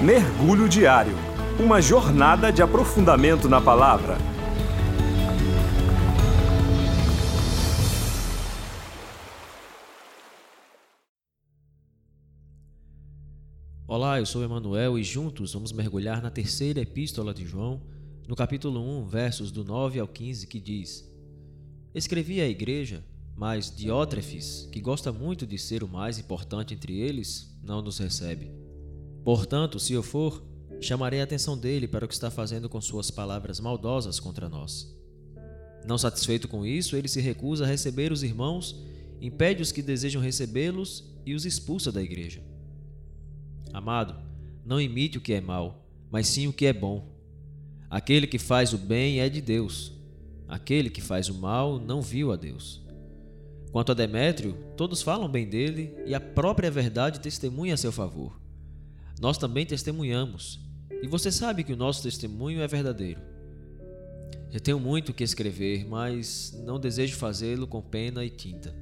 Mergulho Diário Uma jornada de aprofundamento na palavra. Olá, eu sou Emanuel e juntos vamos mergulhar na terceira epístola de João, no capítulo 1, versos do 9 ao 15, que diz: Escrevi à igreja, mas Diótrefes, que gosta muito de ser o mais importante entre eles, não nos recebe. Portanto, se eu for, chamarei a atenção dele para o que está fazendo com suas palavras maldosas contra nós. Não satisfeito com isso, ele se recusa a receber os irmãos, impede os que desejam recebê-los e os expulsa da igreja. Amado, não imite o que é mal, mas sim o que é bom. Aquele que faz o bem é de Deus. Aquele que faz o mal não viu a Deus. Quanto a Demétrio, todos falam bem dele e a própria verdade testemunha a seu favor nós também testemunhamos, e você sabe que o nosso testemunho é verdadeiro. Eu tenho muito que escrever, mas não desejo fazê-lo com pena e tinta.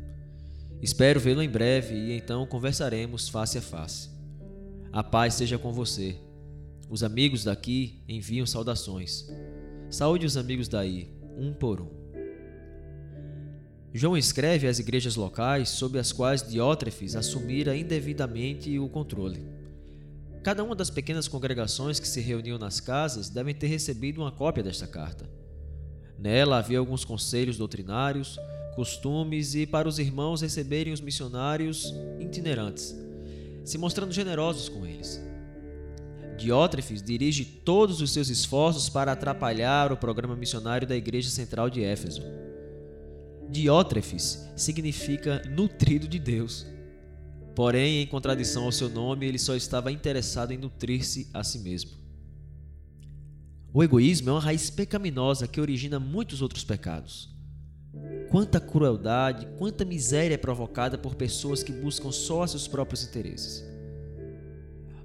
Espero vê-lo em breve e então conversaremos face a face. A paz seja com você. Os amigos daqui enviam saudações. Saúde os amigos daí, um por um. João escreve às igrejas locais sob as quais Diótrefes assumira indevidamente o controle. Cada uma das pequenas congregações que se reuniam nas casas devem ter recebido uma cópia desta carta. Nela havia alguns conselhos doutrinários, costumes e para os irmãos receberem os missionários itinerantes, se mostrando generosos com eles. Diótrefes dirige todos os seus esforços para atrapalhar o programa missionário da Igreja Central de Éfeso. Diótrefes significa nutrido de Deus. Porém, em contradição ao seu nome, ele só estava interessado em nutrir-se a si mesmo. O egoísmo é uma raiz pecaminosa que origina muitos outros pecados. Quanta crueldade, quanta miséria é provocada por pessoas que buscam só seus próprios interesses.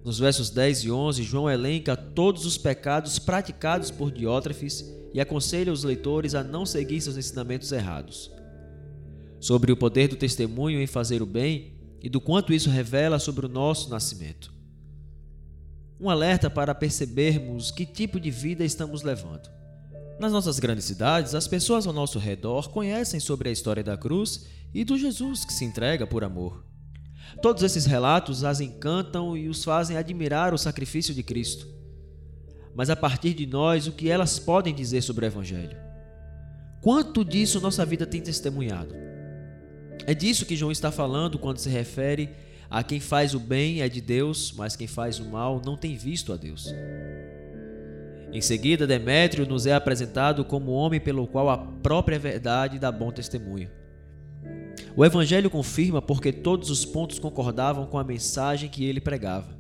Nos versos 10 e 11, João elenca todos os pecados praticados por Diótrefes e aconselha os leitores a não seguir seus ensinamentos errados. Sobre o poder do testemunho em fazer o bem, e do quanto isso revela sobre o nosso nascimento. Um alerta para percebermos que tipo de vida estamos levando. Nas nossas grandes cidades, as pessoas ao nosso redor conhecem sobre a história da cruz e do Jesus que se entrega por amor. Todos esses relatos as encantam e os fazem admirar o sacrifício de Cristo. Mas a partir de nós, o que elas podem dizer sobre o Evangelho? Quanto disso nossa vida tem testemunhado? É disso que João está falando quando se refere a quem faz o bem é de Deus, mas quem faz o mal não tem visto a Deus. Em seguida, Demétrio nos é apresentado como homem pelo qual a própria verdade dá bom testemunho. O Evangelho confirma porque todos os pontos concordavam com a mensagem que ele pregava,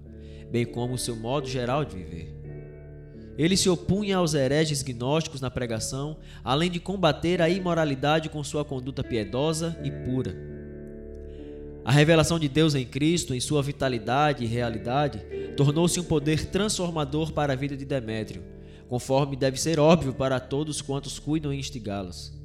bem como o seu modo geral de viver. Ele se opunha aos hereges gnósticos na pregação, além de combater a imoralidade com sua conduta piedosa e pura. A revelação de Deus em Cristo, em sua vitalidade e realidade, tornou-se um poder transformador para a vida de Demétrio, conforme deve ser óbvio para todos quantos cuidam em instigá-las.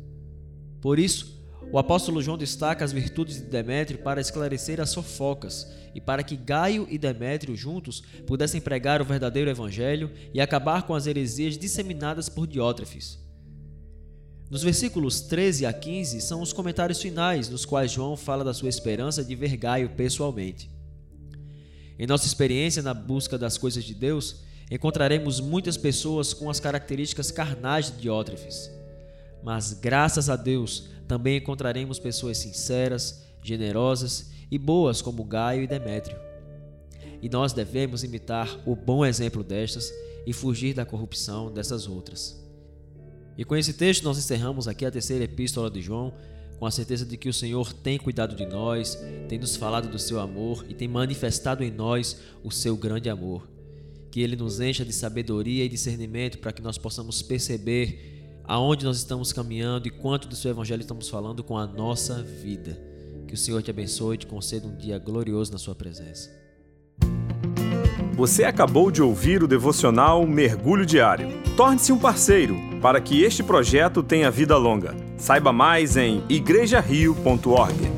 Por isso, o apóstolo João destaca as virtudes de Demétrio para esclarecer as fofocas e para que Gaio e Demétrio juntos pudessem pregar o verdadeiro evangelho e acabar com as heresias disseminadas por Diótrefes. Nos versículos 13 a 15 são os comentários finais nos quais João fala da sua esperança de ver Gaio pessoalmente. Em nossa experiência na busca das coisas de Deus, encontraremos muitas pessoas com as características carnais de Diótrefes. Mas graças a Deus, também encontraremos pessoas sinceras, generosas e boas como Gaio e Demétrio. E nós devemos imitar o bom exemplo destas e fugir da corrupção dessas outras. E com esse texto nós encerramos aqui a terceira epístola de João, com a certeza de que o Senhor tem cuidado de nós, tem nos falado do seu amor e tem manifestado em nós o seu grande amor. Que ele nos encha de sabedoria e discernimento para que nós possamos perceber aonde nós estamos caminhando e quanto do seu evangelho estamos falando com a nossa vida. Que o Senhor te abençoe e te conceda um dia glorioso na sua presença. Você acabou de ouvir o devocional Mergulho Diário. Torne-se um parceiro para que este projeto tenha vida longa. Saiba mais em igrejario.org.